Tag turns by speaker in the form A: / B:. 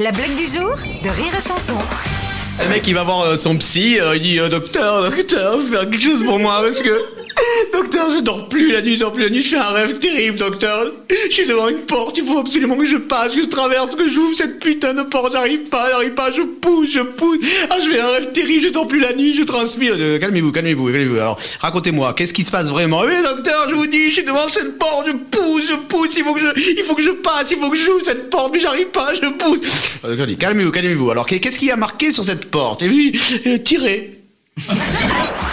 A: La blague du jour de Rire et Chanson.
B: Le mec il va voir euh, son psy, euh, il dit euh, docteur, docteur, faire quelque chose pour moi parce que docteur je dors plus la nuit, je dors plus la nuit, je fais un rêve terrible docteur. Je suis devant une porte, il faut absolument que je passe, que je traverse, que j'ouvre cette putain de porte, j'arrive pas, j'arrive pas, je pousse, je pousse. Ah je fais un rêve terrible, je dors plus la nuit, je transpire. Euh, calmez-vous, calmez-vous, calmez-vous. Alors racontez-moi, qu'est-ce qui se passe vraiment? Oui docteur, je vous dis, je suis devant cette porte, je pousse, je pousse, il faut que je, il faut que je passe, il faut que j'ouvre cette porte, mais j'arrive pas, je pousse. Euh, Docteur dit, calmez-vous, calmez-vous. Alors qu'est-ce qu'il y a marqué sur cette porte? Et euh, tirez.